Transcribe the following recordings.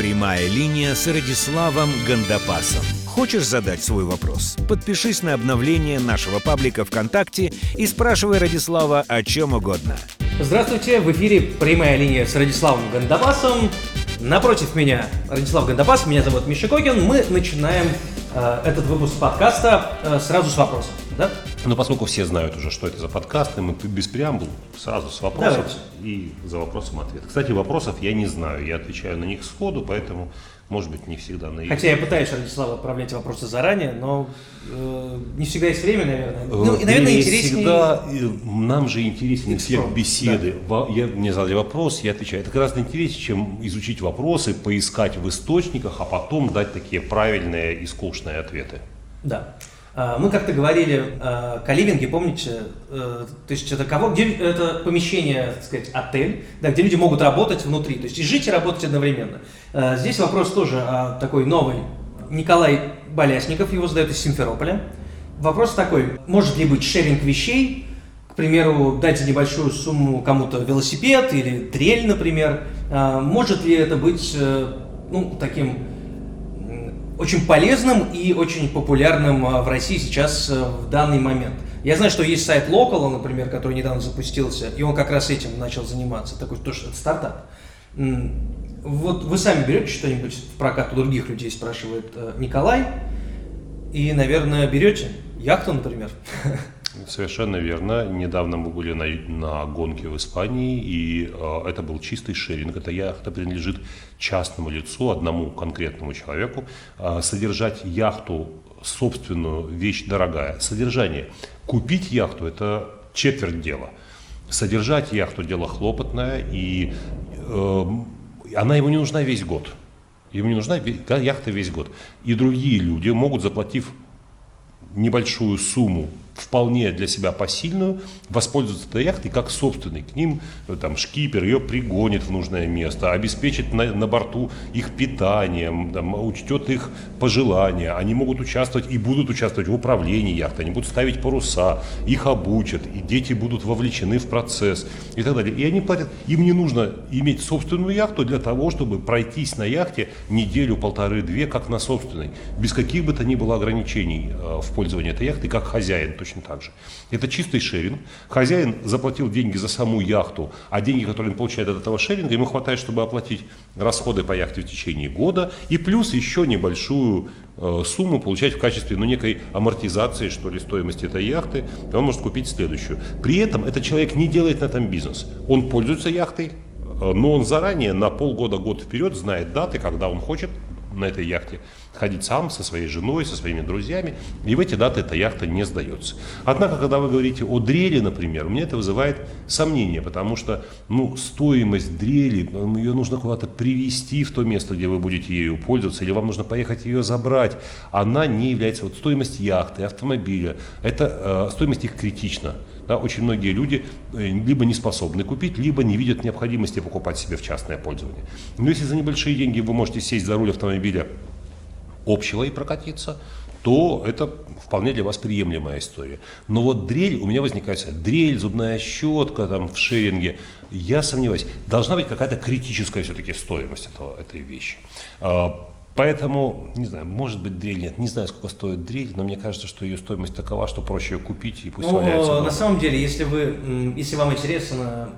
Прямая линия с Радиславом Гандапасом. Хочешь задать свой вопрос? Подпишись на обновление нашего паблика ВКонтакте и спрашивай Радислава о чем угодно. Здравствуйте, в эфире прямая линия с Радиславом Гандапасом. Напротив меня Радислав Гандапас, меня зовут Миша Кокин. Мы начинаем э, этот выпуск подкаста э, сразу с вопросов. Да? Но поскольку все знают уже, что это за подкасты, мы без преамбул сразу с вопросов Давайте. и за вопросом ответ. Кстати, вопросов я не знаю, я отвечаю на них сходу, поэтому, может быть, не всегда на их. Хотя я пытаюсь Радислава отправлять вопросы заранее, но э, не всегда есть время, наверное. Э, Ну, и, наверное, не интереснее... Всегда, э, нам же интереснее всех беседы. Во- Я, мне задали вопрос, я отвечаю. Это гораздо интереснее, чем изучить вопросы, поискать в источниках, а потом дать такие правильные и скучные ответы. Да. А, Мы как-то говорили о каливинге, помните? Э, То есть это кого? Где это помещение, так сказать, отель, да, где люди могут работать внутри, то есть и жить, и работать одновременно. Э, Здесь вопрос тоже такой новый. Николай Болясников его задает из Симферополя. Вопрос такой, может ли быть шеринг вещей, к примеру, дать небольшую сумму кому-то велосипед или дрель, например, А, может ли это быть, э, ну, таким очень полезным и очень популярным а, в России сейчас э, в данный момент. Я знаю, что есть сайт Local, например, который недавно запустился, и он как раз этим начал заниматься, такой тоже стартап. Вот вы сами берете что-нибудь в прокат у других людей, спрашивает э, Николай, и, наверное, берете яхту, например. Совершенно верно. Недавно мы были на, на гонке в Испании, и э, это был чистый шеринг. Эта яхта принадлежит частному лицу, одному конкретному человеку. Э, содержать яхту собственную вещь дорогая. Содержание. Купить яхту – это четверть дела. Содержать яхту – дело хлопотное, и э, она ему не нужна весь год. Ему не нужна яхта весь год. И другие люди могут, заплатив небольшую сумму, вполне для себя посильную, воспользоваться этой яхтой как собственной. К ним э, там, шкипер ее пригонит в нужное место, обеспечит на, на борту их питанием, там, учтет их пожелания. Они могут участвовать и будут участвовать в управлении яхтой, они будут ставить паруса, их обучат, и дети будут вовлечены в процесс и так далее. И они платят, им не нужно иметь собственную яхту для того, чтобы пройтись на яхте неделю, полторы-две, как на собственной, без каких бы то ни было ограничений э, в пользовании этой яхты, как хозяин точно так же. Это чистый шеринг. Хозяин заплатил деньги за саму яхту, а деньги, которые он получает от этого шеринга, ему хватает, чтобы оплатить расходы по яхте в течение года, и плюс еще небольшую э, сумму получать в качестве ну, некой амортизации, что ли, стоимости этой яхты, и он может купить следующую. При этом этот человек не делает на этом бизнес. Он пользуется яхтой, э, но он заранее на полгода, год вперед знает даты, когда он хочет на этой яхте ходить сам со своей женой, со своими друзьями, и в эти даты эта яхта не сдается. Однако, когда вы говорите о дрели, например, у меня это вызывает сомнение, потому что ну, стоимость дрели, ну, ее нужно куда-то привезти в то место, где вы будете ею пользоваться, или вам нужно поехать ее забрать. Она не является, вот стоимость яхты, автомобиля, это э, стоимость их критична. Да, очень многие люди э, либо не способны купить, либо не видят необходимости покупать себе в частное пользование. Но если за небольшие деньги вы можете сесть за руль автомобиля общего и прокатиться, то это вполне для вас приемлемая история. Но вот дрель, у меня возникает дрель, зубная щетка там в шеринге, я сомневаюсь, должна быть какая-то критическая все-таки стоимость этого, этой вещи. А, Поэтому, не знаю, может быть дрель нет, не знаю, сколько стоит дрель, но мне кажется, что ее стоимость такова, что проще ее купить и пусть Ну, валяется. э, дома. на самом деле, если вы, если вам интересна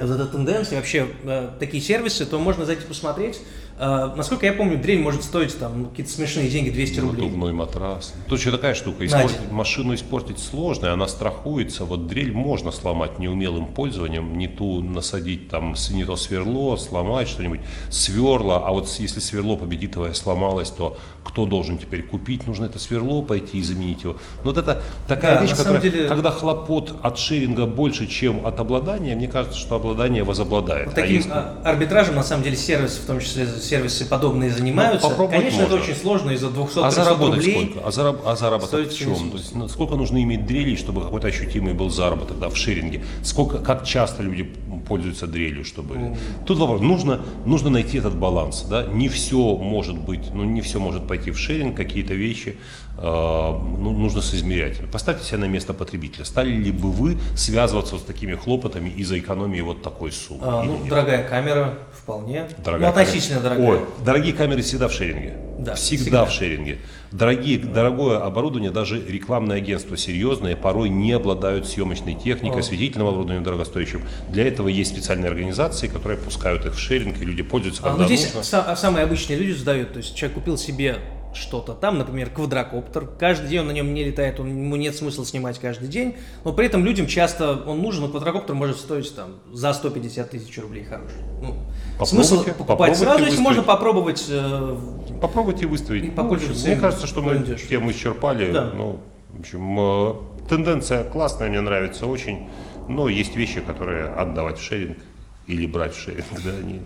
вот эта тенденция, вообще э, такие сервисы, то можно зайти посмотреть. Э, насколько я помню, дрель может стоить там какие-то смешные деньги, 200 рублей. Надувной матрас. Тут еще такая штука. Надя. Испортить, машину испортить сложно, она страхуется. Вот дрель можно сломать неумелым пользованием, не ту насадить там, не то сверло, сломать что-нибудь, сверло. А вот если сверло победитовое сломалось, то кто должен теперь купить? Нужно это сверло пойти и заменить его. Но вот это такая Да, вещь, которая, деле- когда хлопот от шеринга больше, чем от обладания, мне кажется, что обладание возобладает. Вот А таким если- а, арбитражем, на самом деле, сервисы, в том числе сервисы подобные, занимаются. Ну, Конечно, это можно. очень сложно из-за 200 А заработать рублей. сколько? А, зараб- а заработок стоит в чем? То есть, ну, сколько нужно иметь дрелей, чтобы какой-то ощутимый был заработок да, в шеринге? Сколько, как часто люди пользуются дрелью, чтобы... Mm. Тут вопрос, нужно, нужно найти этот баланс, да, не все может быть, ну, не все может пойти в шеринг, какие-то вещи э, ну, нужно соизмерять. Поставьте себя на место потребителя. Стали ли бы вы связываться с такими хлопотами из-за экономии вот такой суммы? А, ну, дорогая камера, вполне. Дорогая ну, относительно камера. дорогая. Ой, дорогие камеры всегда в шеринге. Да, всегда, всегда. в шеринге. Дорогие, дорогое оборудование, даже рекламные агентства серьезные, порой не обладают съемочной техникой, осветительным оборудованием дорогостоящим. Для этого есть специальные организации, которые пускают их в шеринг, и люди пользуются, А, когда ну, здесь нужно. са- самые обычные люди задают, то есть человек купил себе что-то там, например, квадрокоптер, каждый день он на нем не летает, он, ему нет смысла снимать каждый день, но при этом людям часто он нужен, но квадрокоптер может стоить там за 150 тысяч рублей хороший. Ну, Попробуйте, смысл покупать сразу, если можно попробовать э, Попробуйте выставить. И Ну, попользоваться мне кажется, что мы дешево. тему исчерпали. Да. Ну, в общем, э, тенденция классная, мне нравится очень. Но есть вещи, которые отдавать в шеринг или брать в шеринг, да, не-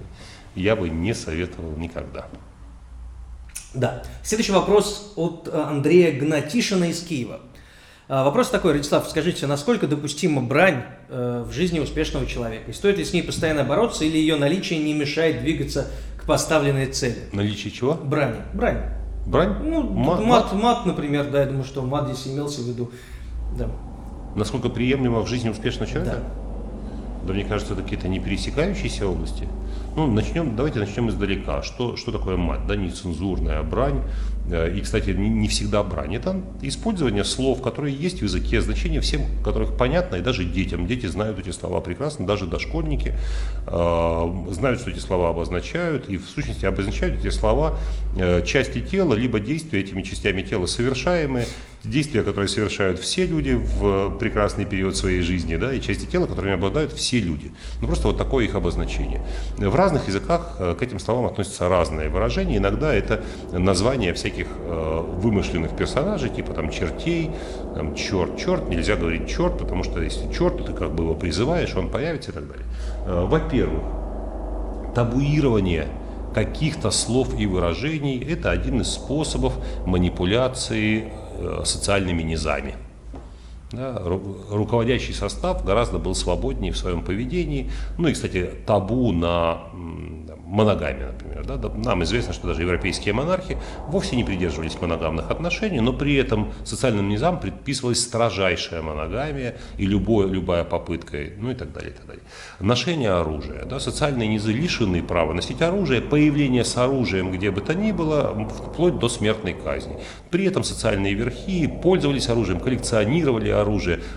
я бы не советовал никогда. Да. Следующий вопрос от э, Андрея Гнатишина из Киева. А, Вопрос такой, Радислав, скажите, насколько допустима брань э, в жизни успешного человека? И стоит ли с ней постоянно бороться, или ее наличие не мешает двигаться к поставленной цели? Наличие чего? Брань. Брань. Брань? Ну, Ма- мат, мат, например, да, я думаю, что мат здесь имелся в виду. Да. Насколько приемлемо в жизни успешного человека? Да. Да мне кажется, это какие-то не пересекающиеся области. Ну, начнем, давайте начнем издалека. Что, что такое мат? Да, нецензурная брань. Э, И, кстати, не, всегда брань. Это использование слов, которые есть в языке, значение всем, которых понятно, и даже детям. Дети знают эти слова прекрасно, даже дошкольники э, знают, что эти слова обозначают, и в сущности обозначают эти слова э, части тела, либо действия этими частями тела совершаемые, действия, которые совершают все люди в прекрасный период своей жизни, да, и части тела, которыми обладают все люди. Ну, просто вот такое их обозначение. В разных языках э, к этим словам относятся разные выражения. Иногда это название всяких э, вымышленных персонажей, типа там чертей, там, черт, черт, нельзя говорить черт, потому что если черт, ты как бы его призываешь, он появится и так далее. Э, Во-первых, табуирование каких-то слов и выражений – это один из способов манипуляции социальными низами. Да, ру- руководящий состав гораздо был свободнее в своем поведении. Ну и, кстати, табу на м, там, моногамию, например. Да, нам известно, что даже европейские монархи вовсе не придерживались моногамных отношений, но при этом социальным низам предписывалась строжайшая моногамия и любое, любая попытка, ну и так далее, и так далее. Ношение оружия. Да, социальные низы лишены права носить оружие, появление с оружием где бы то ни было, вплоть до смертной казни. При этом социальные верхи пользовались оружием, коллекционировали оружие,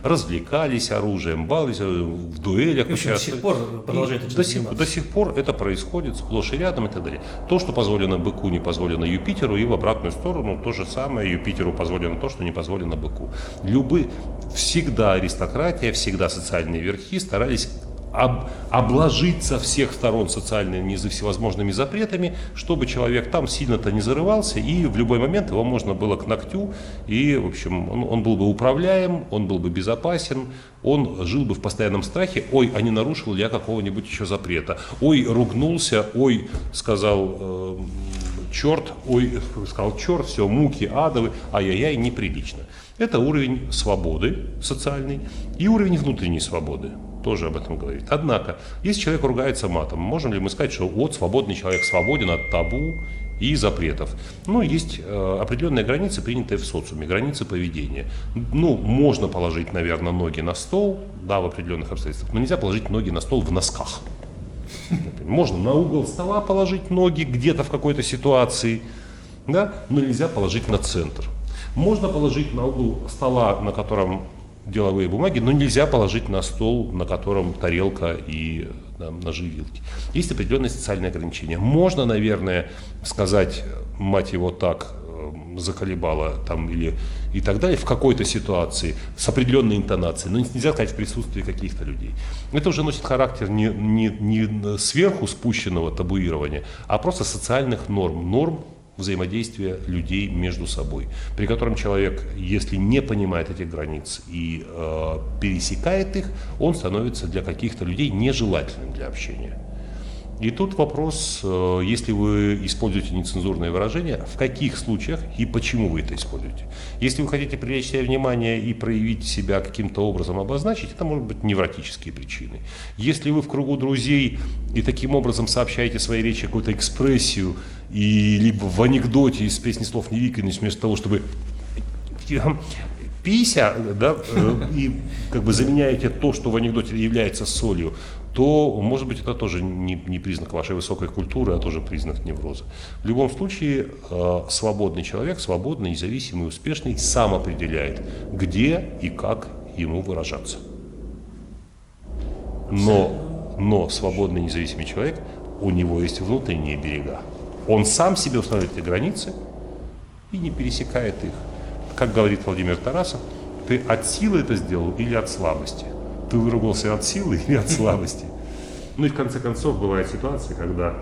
развлекались оружием, баловались оружием, в дуэлях И, до сих пор продолжает этим до сих, до сих пор это происходит сплошь и рядом и так далее. То, что позволено быку, не позволено Юпитеру, и в обратную сторону то же самое. Юпитеру позволено то, что не позволено быку. Любы, всегда аристократия, всегда социальные верхи старались об- обложить со всех сторон социальные низы всевозможными запретами, чтобы человек там сильно-то не зарывался, и в любой момент его можно было к ногтю, и, в общем, он, он был бы управляем, он был бы безопасен, он жил бы в постоянном страхе, ой, а не нарушил я какого-нибудь еще запрета, ой, ругнулся, ой, сказал э, черт, ой, сказал черт, все, муки адовы, ай-яй-яй, неприлично. Это уровень свободы социальной и уровень внутренней свободы. Тоже об этом говорит. Однако, если человек ругается матом, можем ли мы сказать, что вот свободный человек свободен от табу и запретов? Ну, есть э, определенные границы, принятые в социуме, границы поведения. Ну, можно положить, наверное, ноги на стол, да, в определенных обстоятельствах, но нельзя положить ноги на стол в носках. Можно на угол стола положить ноги где-то в какой-то ситуации, да, но нельзя положить на центр. Можно положить на угол стола, на котором деловые бумаги, но нельзя положить на стол, на котором тарелка и там, ножи и вилки. Есть определенные социальные ограничения. Можно, наверное, сказать, мать его так э, заколебала там или и так далее в какой-то ситуации с определенной интонацией, но нельзя сказать в присутствии каких-то людей. Это уже носит характер не, не, не сверху спущенного табуирования, а просто социальных норм, норм взаимодействия людей между собой, при котором человек, если не понимает этих границ и э, пересекает их, он становится для каких-то людей нежелательным для общения. И тут вопрос, э, если вы используете нецензурные выражения, в каких случаях и почему вы это используете. Если вы хотите привлечь себе внимание и проявить себя каким-то образом обозначить, это может быть невротические причины. Если вы в кругу друзей и таким образом сообщаете своей речи какую-то экспрессию, и либо в анекдоте из песни слов не викаешь, вместо того, чтобы пися, да, э, и как бы заменяете то, что в анекдоте является солью, то, может быть, это тоже не, не признак вашей высокой культуры, а тоже признак невроза. В любом случае, э, свободный человек, свободный, независимый, успешный, сам определяет, где и как ему выражаться. Но, но свободный, независимый человек, у него есть внутренние берега. Он сам себе устанавливает эти границы и не пересекает их. Как говорит Владимир Тарасов, ты от силы это сделал или от слабости – ты выругался от силы или от слабости. Ну и в конце концов бывает ситуация, когда,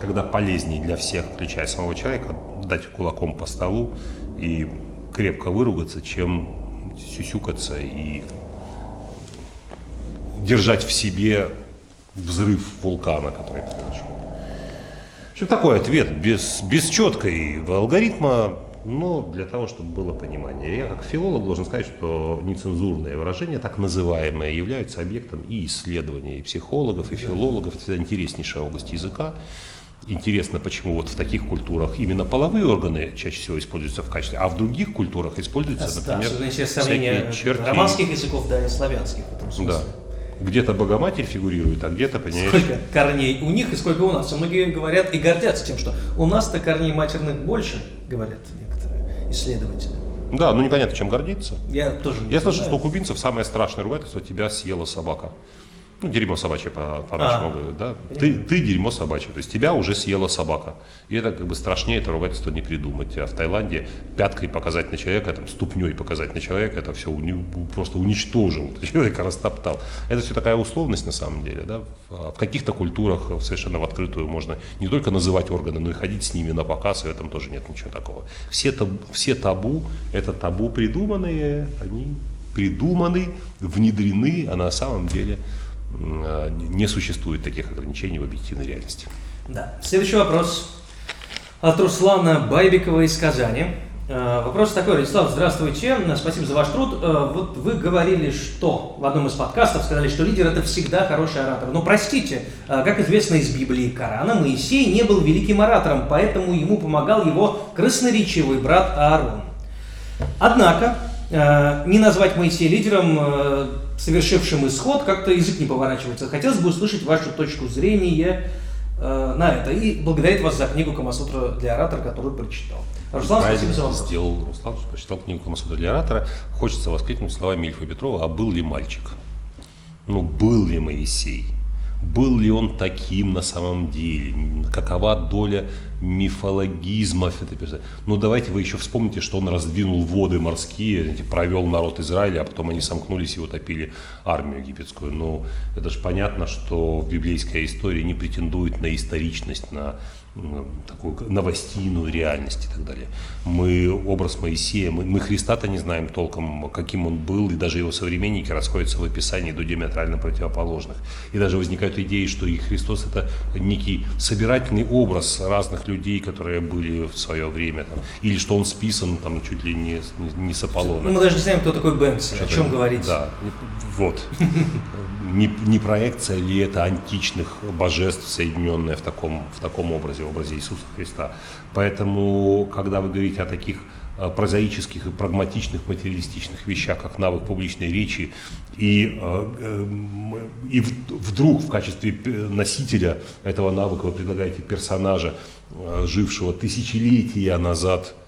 когда полезнее для всех, включая самого человека, дать кулаком по столу и крепко выругаться, чем сюсюкаться и держать в себе взрыв вулкана, который произошел. Что такой ответ без, без четкой алгоритма но для того, чтобы было понимание. Я как филолог должен сказать, что нецензурные выражения, так называемые, являются объектом и исследований и психологов, и филологов. Это интереснейшая область языка. Интересно, почему вот в таких культурах именно половые органы чаще всего используются в качестве, а в других культурах используются, да, например, да, всякие черти. романских языков, да, и славянских в этом смысле. Да. Где-то Богоматерь фигурирует, а где-то, понимаешь... Сколько корней у них и сколько у нас. многие говорят и гордятся тем, что у нас-то корней матерных больше, говорят исследователи. Да, ну непонятно, чем гордиться. Я тоже не Я слышал, что у кубинцев самое страшное ругательство тебя съела собака. Ну, дерьмо собачье по-нашему по, говорят, да? Ты, ты дерьмо собачье, то есть тебя уже съела собака. И это как бы страшнее это ругательство не придумать. А в Таиланде пяткой показать на человека, там, ступней показать на человека, это все уни, просто уничтожил, человека растоптал. Это все такая условность на самом деле, да? В каких-то культурах совершенно в открытую можно не только называть органы, но и ходить с ними на показ, и в этом тоже нет ничего такого. Все, табу, все табу, это табу придуманные, они придуманы, внедрены, а на самом деле Э, не существует таких ограничений в объективной реальности. Да. Следующий вопрос от Руслана Байбикова из Казани. Э, вопрос такой, Вячеслав, здравствуйте, спасибо за ваш труд. Э, вот вы говорили, что в одном из подкастов сказали, что лидер это всегда хороший оратор. Но простите, как известно из Библии и Корана, Моисей не был великим оратором, поэтому ему помогал его красноречивый брат Аарон. Однако, не назвать Моисея лидером совершившим исход, как-то язык не поворачивается. Хотелось бы услышать вашу точку зрения э, на это и благодарить вас за книгу Камасутра для оратора, которую прочитал. Руслан, спасибо за вопрос. сделал Руслан, что прочитал книгу Камасутра для оратора. Хочется воскликнуть словами Ильфа Петрова, а был ли мальчик? Ну, был ли Моисей? Был ли он таким на самом деле? Какова доля мифологизма в этой персоне? Ну, давайте вы еще вспомните, что он раздвинул воды морские, провел народ Израиля, а потом они сомкнулись и утопили армию египетскую. Ну, это же понятно, что библейская история не претендует на историчность, на такую новостийную реальность и так далее. Мы образ Моисея, мы, мы Христа-то не знаем толком, каким он был, и даже его современники расходятся в описании до диаметрально противоположных. И даже возникают идеи, что и Христос это некий собирательный образ разных людей, которые были в свое время, там, или что он списан там чуть ли не, не, не с Аполлона. Ну, мы даже не знаем, кто такой Бэнкс, о чем говорить. Да, вот. Не, не проекция ли это античных божеств, соединенная в таком, в таком образе, образе Иисуса Христа. Поэтому, когда вы говорите о таких э, прозаических и прагматичных материалистичных вещах, как навык публичной речи, и, э, э, и вдруг в качестве носителя этого навыка вы предлагаете персонажа, жившего тысячелетия назад –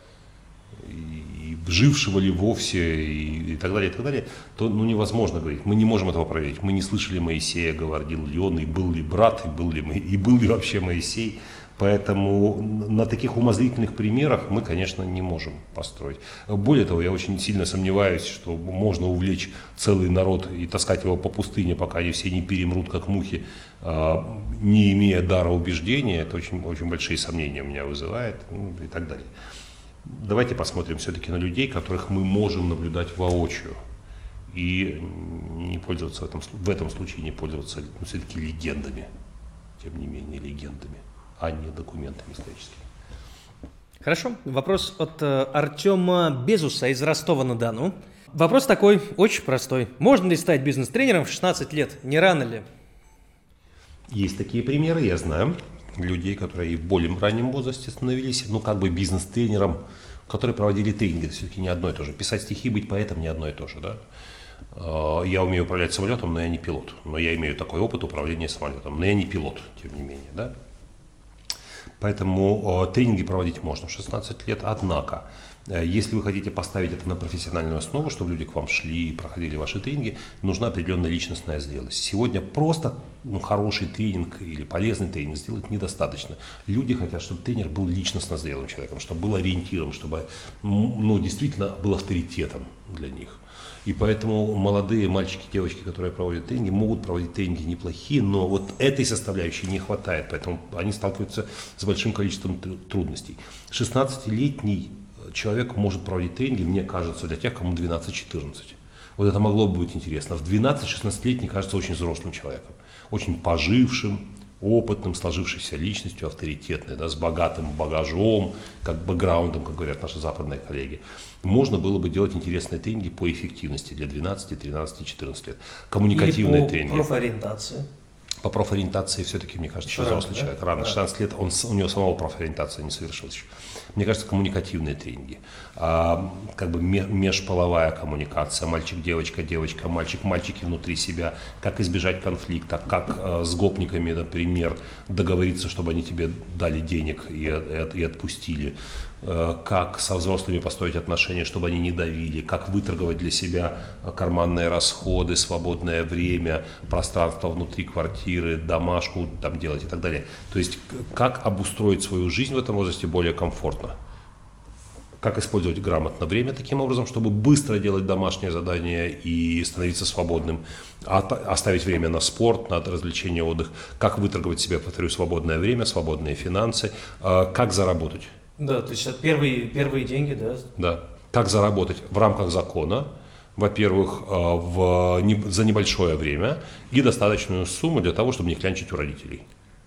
жившего ли вовсе и, и так далее, и так далее, то ну, невозможно говорить. Мы не можем этого проверить. Мы не слышали Моисея, говорил ли он, и был ли брат, и был ли, и был ли вообще Моисей. Поэтому на таких умозрительных примерах мы, конечно, не можем построить. Более того, я очень сильно сомневаюсь, что можно увлечь целый народ и таскать его по пустыне, пока они все не перемрут, как мухи, а, не имея дара убеждения. Это очень, очень большие сомнения у меня вызывает ну, и так далее. Давайте посмотрим все-таки на людей, которых мы можем наблюдать воочию. И не пользоваться в этом, в этом случае не пользоваться ну, все-таки легендами. тем не менее, легендами, а не документами историческими. Хорошо. Вопрос от э, Артема Безуса из Ростова-на-Дону. Вопрос такой, очень простой. Можно ли стать бизнес-тренером в 16 лет? Не рано ли? Есть такие примеры, я знаю людей, которые и в более раннем возрасте становились, ну, как бы бизнес-тренером, которые проводили тренинги, все-таки не одно и то же. Писать стихи, быть поэтом не одно и то же, да. А, я умею управлять самолетом, но я не пилот. Но я имею такой опыт управления самолетом, но я не пилот, тем не менее, да. Поэтому э, тренинги проводить можно в 16 лет, однако Э, если вы хотите поставить это на профессиональную основу, чтобы люди к вам шли и проходили ваши тренинги, нужна определенная личностная зрелость. Сегодня просто ну, хороший тренинг или полезный тренинг сделать недостаточно. Люди хотят, чтобы тренер был личностно зрелым человеком, чтобы был ориентиром, чтобы ну, действительно был авторитетом для них. И поэтому молодые мальчики, девочки, которые проводят тренинги, могут проводить тренинги неплохие, но вот этой составляющей не хватает, поэтому они сталкиваются с большим количеством трудностей. 16-летний человек может проводить тренинги, мне кажется, для тех, кому 12-14. Вот это могло бы быть интересно. В 12-16-летний кажется очень взрослым человеком, очень пожившим, опытным, сложившейся личностью, авторитетной, да, с богатым багажом, как бэкграундом, как говорят наши западные коллеги. Можно было бы делать интересные тренинги по эффективности для 12, 13, 14 лет. Коммуникативные Или по тренинги. профориентации по профориентации все-таки, мне кажется, еще взрослый да? человек. Рано, да. 16 лет, он, у него самого профориентация не совершилась еще. Мне кажется, коммуникативные тренинги, а, как бы межполовая коммуникация, мальчик-девочка, девочка, мальчик-мальчики внутри себя, как избежать конфликта, как а, с гопниками, например, договориться, чтобы они тебе дали денег и, и, и отпустили, Э, как со взрослыми построить отношения, чтобы они не давили, как выторговать для себя карманные расходы, свободное время, пространство внутри квартиры, домашку там делать и так далее. То есть как обустроить свою жизнь в этом возрасте более комфортно. Как использовать грамотно время таким образом, чтобы быстро делать домашнее задание и становиться свободным, оставить время на спорт, на развлечение, отдых, как выторговать себе, повторю, свободное время, свободные финансы, э, как заработать да, то есть это первые, первые деньги, да? Да. Как заработать в рамках закона, во-первых, э, в, за небольшое время и достаточную сумму для того, чтобы не клянчить у родителей.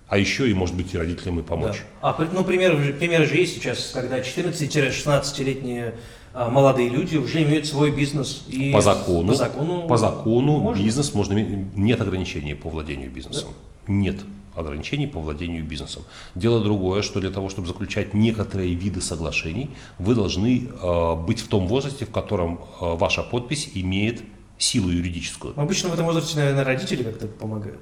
А еще и, может быть, и родителям и помочь. Да. А, ну, примеры, примеры же есть сейчас, когда 14-16-летние а, молодые люди уже имеют свой бизнес. И по закону, по закону, по закону можно? бизнес можно иметь, нет ограничений по владению бизнесом. Да? Нет ограничений по владению бизнесом. Дело другое, что для того, чтобы заключать некоторые виды соглашений, вы должны э, быть в том возрасте, в котором э, ваша подпись имеет силу юридическую. Обычно в этом возрасте, наверное, родители как-то помогают.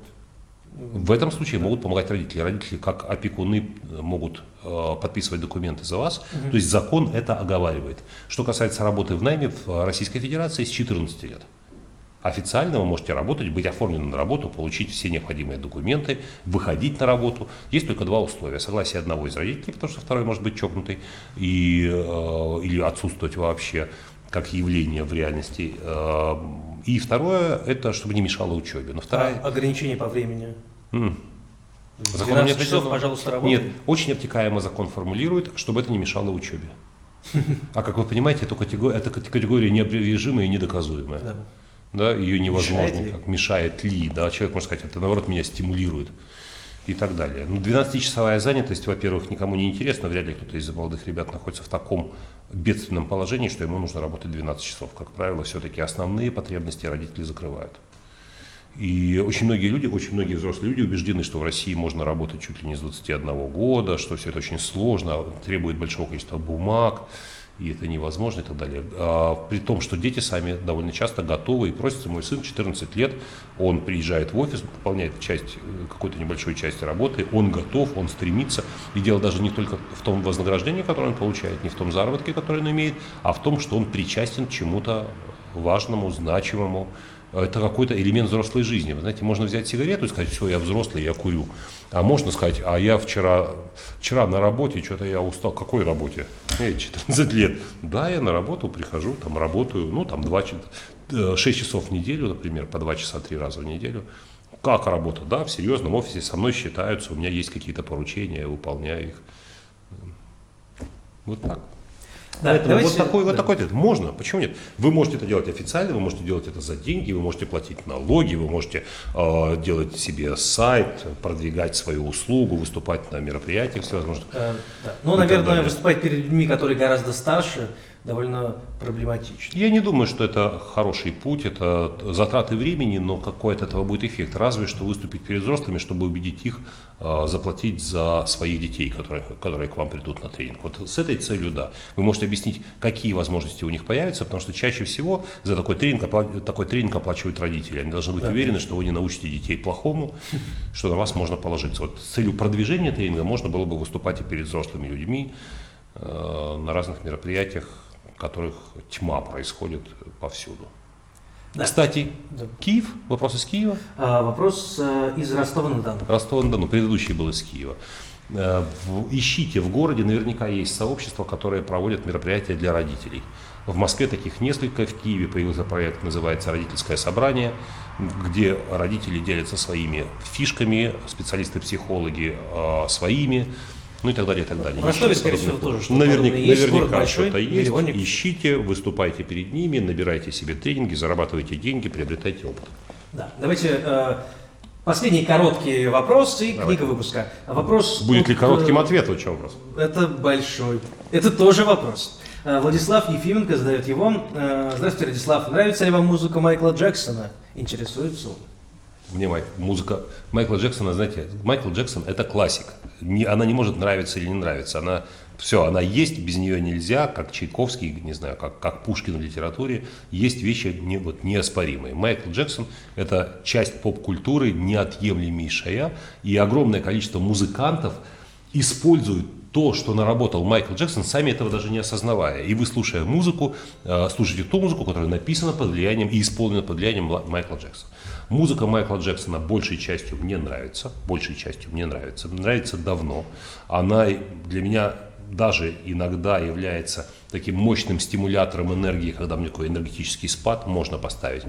В этом случае могут помогать родители. Родители, как опекуны, могут э, подписывать документы за вас. Угу. То есть закон это оговаривает. Что касается работы в найме в Российской Федерации с 14 лет. Официально вы можете работать, быть оформлены на работу, получить все необходимые документы, выходить на работу. Есть только два условия. Согласие одного из родителей, потому что второй может быть чокнутый, и, э, или отсутствовать вообще как явление в реальности. Э, и второе, это чтобы не мешало учебе. Но вторая... А ограничение по времени? М. Закон не часов, пожалуйста, работай. Нет, очень обтекаемо закон формулирует, чтобы это не мешало учебе. А как вы понимаете, это категория, это категория неопровержимая и недоказуемая. Да да, ее невозможно, мешает ли? как мешает ли, да, человек может сказать, это наоборот меня стимулирует и так далее. Ну, 12-часовая занятость, во-первых, никому не интересно, вряд ли кто-то из молодых ребят находится в таком бедственном положении, что ему нужно работать 12 часов. Как правило, все-таки основные потребности родители закрывают. И очень многие люди, очень многие взрослые люди убеждены, что в России можно работать чуть ли не с 21 года, что все это очень сложно, требует большого количества бумаг, и это невозможно и так далее. А, при том, что дети сами довольно часто готовы и просятся. Мой сын 14 лет, он приезжает в офис, выполняет часть, э, какой-то небольшой части работы, он готов, он стремится. И дело даже не только в том вознаграждении, которое он получает, не в том заработке, который он имеет, а в том, что он причастен к чему-то важному, значимому, это какой-то элемент взрослой жизни. Вы знаете, можно взять сигарету и сказать, все, я взрослый, я курю. А можно сказать, а я вчера, вчера на работе, что-то я устал. Какой работе? Эй, 14 лет. Да, я на работу прихожу, там работаю, ну, там 2, 6 э, часов в неделю, например, по 2 часа 3 раза в неделю. Как работа? Да, в серьезном офисе со мной считаются, у меня есть какие-то поручения, я выполняю их. Вот так. Да, Поэтому давайте, вот такой, да. вот такой ответ. Можно, почему нет? Вы можете это делать официально, вы можете делать это за деньги, вы можете платить налоги, вы можете э, делать себе сайт, продвигать свою услугу, выступать на мероприятиях всевозможных. Э, да. Ну, наверное, выступать перед людьми, которые гораздо старше, довольно проблематично. Я не думаю, что это хороший путь, это затраты времени, но какой от этого будет эффект. Разве что выступить перед взрослыми, чтобы убедить их э, заплатить за своих детей, которые, которые к вам придут на тренинг. Вот с этой целью, да. Вы можете объяснить, какие возможности у них появятся, потому что чаще всего за такой тренинг, такой тренинг оплачивают родители. Они должны быть да. уверены, что вы не научите детей плохому, что на вас можно положиться. Вот с целью продвижения тренинга можно было бы выступать и перед взрослыми людьми э, на разных мероприятиях, которых тьма происходит повсюду. Да. Кстати, да. Киев, вопрос из Киева? А, вопрос э, из Ростова-на-Дону. Ростова-на-Дону, предыдущий был из Киева. Э, в, ищите, в городе наверняка есть сообщества, которые проводят мероприятия для родителей. В Москве таких несколько, в Киеве появился проект, называется «Родительское собрание», где родители делятся своими фишками, специалисты-психологи э, своими, ну и так далее, и так далее. В Ростове, скорее всего, тоже что-то Наверняка, есть, наверняка что-то есть. Ищите, выступайте перед ними, набирайте себе тренинги, зарабатывайте деньги, приобретайте опыт. Да, давайте э, последний короткий вопрос и Давай. книга выпуска. Вопрос. Будет ли коротким э, ответ? Вот чем вопрос? Это большой. Это тоже вопрос. Э, Владислав Ефименко задает его. Э, здравствуйте, Владислав. Нравится ли вам музыка Майкла Джексона? Интересуется он внимание, музыка Майкла Джексона, знаете, Майкл Джексон – это классик. Не, она не может нравиться или не нравиться. Она, все, она есть, без нее нельзя, как Чайковский, не знаю, как, как Пушкин в литературе. Есть вещи не, вот, неоспоримые. Майкл Джексон – это часть поп-культуры, неотъемлемейшая, и огромное количество музыкантов используют то, что наработал Майкл Джексон, сами этого даже не осознавая. И вы, слушая музыку, э, слушаете ту музыку, которая написана под влиянием и исполнена под влиянием Майкла Джексона. Музыка Майкла Джексона большей частью мне нравится, большей частью мне нравится, нравится давно. Она для меня даже иногда является таким мощным стимулятором энергии, когда мне такой энергетический спад можно поставить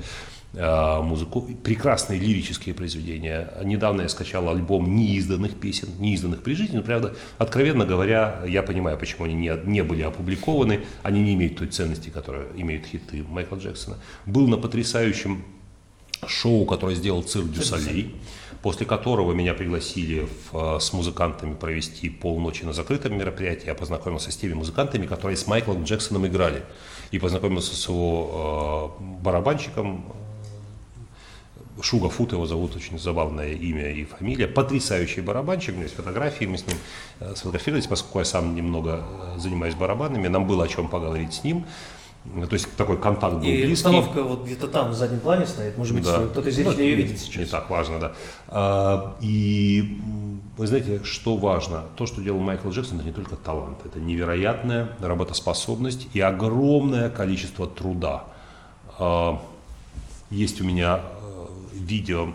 музыку. Прекрасные лирические произведения. Недавно я скачал альбом неизданных песен, неизданных при жизни, но, правда, откровенно говоря, я понимаю, почему они не, не были опубликованы, они не имеют той ценности, которую имеют хиты Майкла Джексона. Был на потрясающем шоу, которое сделал Цирк дю Солей, после которого меня пригласили в, э, с музыкантами провести полночи на закрытом мероприятии. Я познакомился с теми музыкантами, которые с Майклом Джексоном играли. И познакомился с его э, барабанщиком, Шуга Фут его зовут, очень забавное имя и фамилия. Потрясающий барабанщик, у меня есть фотографии, мы с ним э, сфотографировались, поскольку я сам немного э, занимаюсь барабанами, нам было о чем поговорить с ним. Ну, то есть такой контакт был и близкий. установка вот где-то там в заднем плане стоит, может быть, да. кто-то из зрителей ну, ее видит сейчас. Не так важно, да. А, и вы знаете, что важно? То, что делал Майкл Джексон, это не только талант, это невероятная работоспособность и огромное количество труда. А, есть у меня э, видео,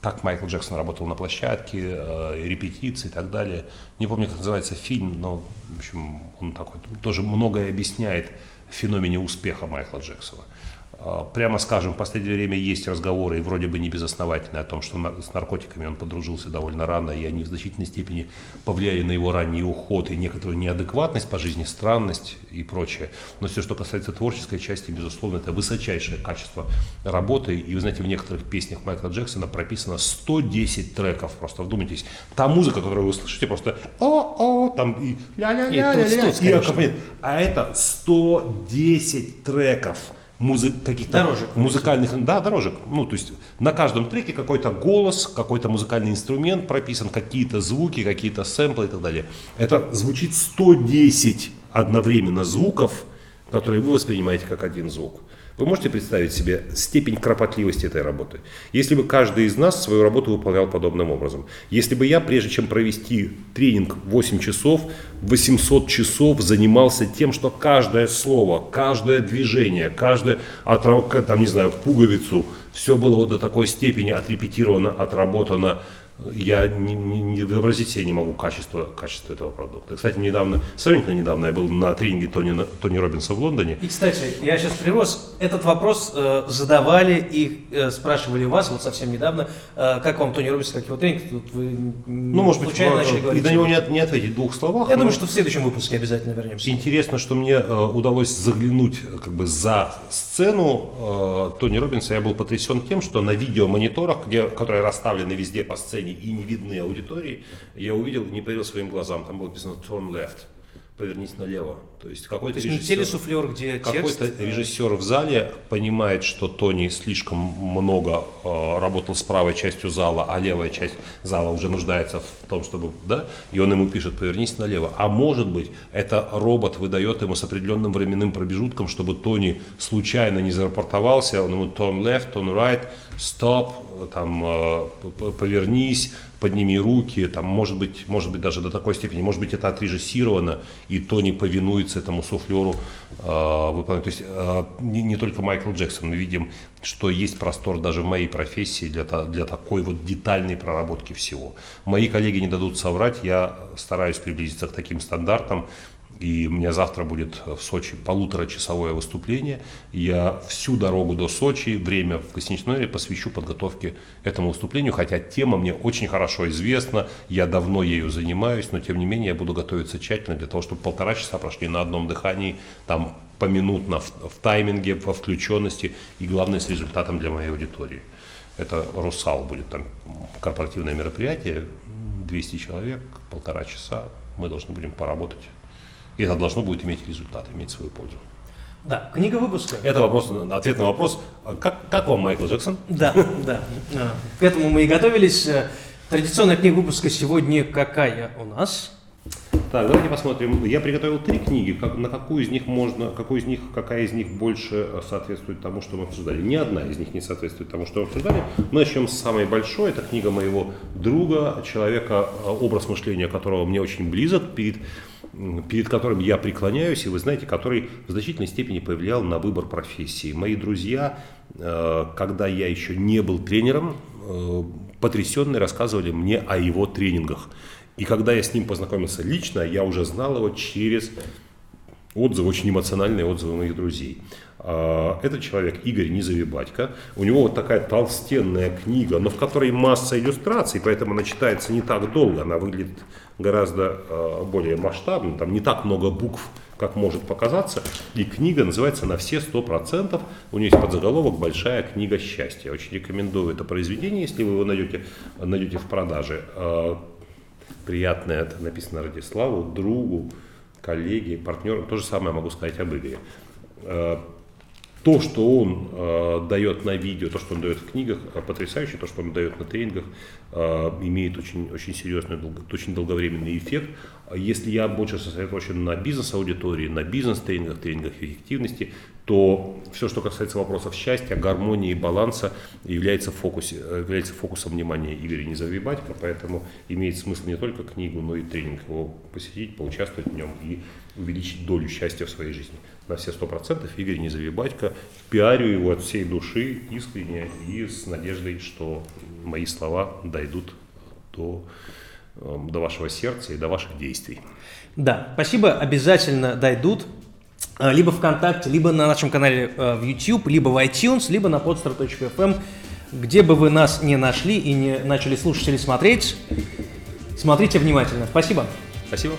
как Майкл Джексон работал на площадке, э, репетиции и так далее. Не помню, как называется фильм, но, в общем, он такой тоже многое объясняет феномене успеха Майкла Джексона. А, прямо скажем, в последнее время есть разговоры, и вроде бы не безосновательные, о том, что с наркотиками он подружился довольно рано, и они в значительной степени повлияли на его ранний уход и некоторую неадекватность по жизни, странность и прочее. Но все, что касается творческой части, безусловно, это высочайшее качество работы. И вы знаете, в некоторых песнях Майкла Джексона прописано 110 треков. Просто вдумайтесь. Та музыка, которую вы слышите, просто о-о, там и ля-ля-ля-ля-ля, а это 110 треков музы, каких-то дорожек, музыкальных, да, дорожек. Ну, то есть на каждом треке какой-то голос, какой-то музыкальный инструмент прописан, какие-то звуки, какие-то сэмплы и так далее. Это звучит 110 одновременно звуков, которые вы воспринимаете как один звук. Вы можете представить себе степень кропотливости этой работы? Если бы каждый из нас свою работу выполнял подобным образом. Если бы я, прежде чем провести тренинг 8 часов, 800 часов занимался тем, что каждое слово, каждое движение, каждое, там, не знаю, пуговицу, все было вот до такой степени отрепетировано, отработано, я не, не, не вообразить себе не могу качество, качество этого продукта. Кстати, недавно, сравнительно недавно я был на тренинге Тони, Тони Робинса в Лондоне. И, кстати, я сейчас привез, этот вопрос э, задавали и э, спрашивали вас вот совсем недавно, э, как вам Тони Робинс, как его тренинг, тут вы ну, может быть, случайно начали и говорить. на него не, от- не ответить в двух словах. Я думаю, что в следующем выпуске обязательно вернемся. Интересно, что мне э, удалось заглянуть э, как бы за сцену э, Тони Робинса. Я был потрясен тем, что на видеомониторах, где, которые расставлены везде по сцене и не видны аудитории, я увидел, не поверил своим глазам, там было написано turn left, повернись налево. То есть какой-то То есть не режиссер- телесуфлер, где текст. какой-то режиссер в зале понимает, что Тони слишком много э, работал с правой частью зала, а левая часть зала уже нуждается в том, чтобы, да, и он ему пишет, повернись налево. А может быть, это робот выдает ему с определенным временным промежутком, чтобы Тони случайно не зарапортовался, он ему turn left, turn right, stop, там, э, повернись, подними руки, там, может быть, может быть, даже до такой степени, может быть, это отрежиссировано, и Тони повинуется этому суфлеру, э, выполнять. То есть э, не, не только Майкл Джексон, мы видим, что есть простор даже в моей профессии для, для такой вот детальной проработки всего. Мои коллеги не дадут соврать, я стараюсь приблизиться к таким стандартам, и у меня завтра будет в Сочи полуторачасовое выступление. Я всю дорогу до Сочи, время в гостиничном номере посвящу подготовке этому выступлению, хотя тема мне очень хорошо известна, я давно ею занимаюсь, но тем не менее я буду готовиться тщательно для того, чтобы полтора часа прошли на одном дыхании, там поминутно в, в тайминге, во включенности и главное с результатом для моей аудитории. Это «Русал» будет там корпоративное мероприятие, 200 человек, полтора часа, мы должны будем поработать. И это должно будет иметь результат, иметь свою пользу. Да, книга выпуска. Это вопрос, ответ на вопрос, как, как вам Майкл Джексон? Да, да. А, К этому мы и готовились. Э, Традиционная книга выпуска сегодня какая у нас? Так, давайте посмотрим. Я приготовил три книги. Как, на какую из них можно, какую из них, какая из них больше э, соответствует тому, что мы обсуждали? Ни одна из них не соответствует тому, что мы обсуждали. Мы начнем с самой большой. Это книга моего друга, человека, э, образ мышления которого мне очень близок, перед, перед которым я преклоняюсь, и вы знаете, который в значительной степени повлиял на выбор профессии. Мои друзья, э, когда я еще не был тренером, э, потрясенные рассказывали мне о его тренингах. И когда я с ним познакомился лично, я уже знал его через отзывы, очень эмоциональные отзывы моих друзей. А, Этот человек Игорь Низовибатько. У него вот такая толстенная книга, но в которой масса иллюстраций, поэтому она читается не так долго, она выглядит гораздо а, более масштабно, там не так много букв, как может показаться. И книга называется «На все сто процентов». У нее есть подзаголовок «Большая книга счастья». Очень рекомендую это произведение, если вы его найдете, найдете в продаже. А, Приятное это написано Радиславу, другу, коллеге, партнеру. То же самое могу сказать об Игоре. То, что он э, дает на видео, то, что он дает в книгах, э, потрясающе. То, что он дает на тренингах, э, имеет очень, очень серьезный, очень долговременный эффект. Если я больше сосредоточен на бизнес-аудитории, на бизнес-тренингах, тренингах эффективности, то все, что касается вопросов счастья, гармонии, баланса, является, фокусе, э, является фокусом внимания Игоря Незавибатько, поэтому имеет смысл не только книгу, но и тренинг его посетить, поучаствовать в нем и увеличить долю счастья в своей жизни. На все сто процентов Игорь Незавибатько, пиарю его от всей души, искренне и с надеждой, что мои слова дойдут до, э, до вашего сердца и до ваших действий. Да, спасибо, обязательно дойдут. Э, Либо ВКонтакте, либо на нашем канале э, в YouTube, либо в iTunes, либо на podstar.fm. Где бы вы нас не нашли и не начали слушать или смотреть, смотрите внимательно. Спасибо. Спасибо.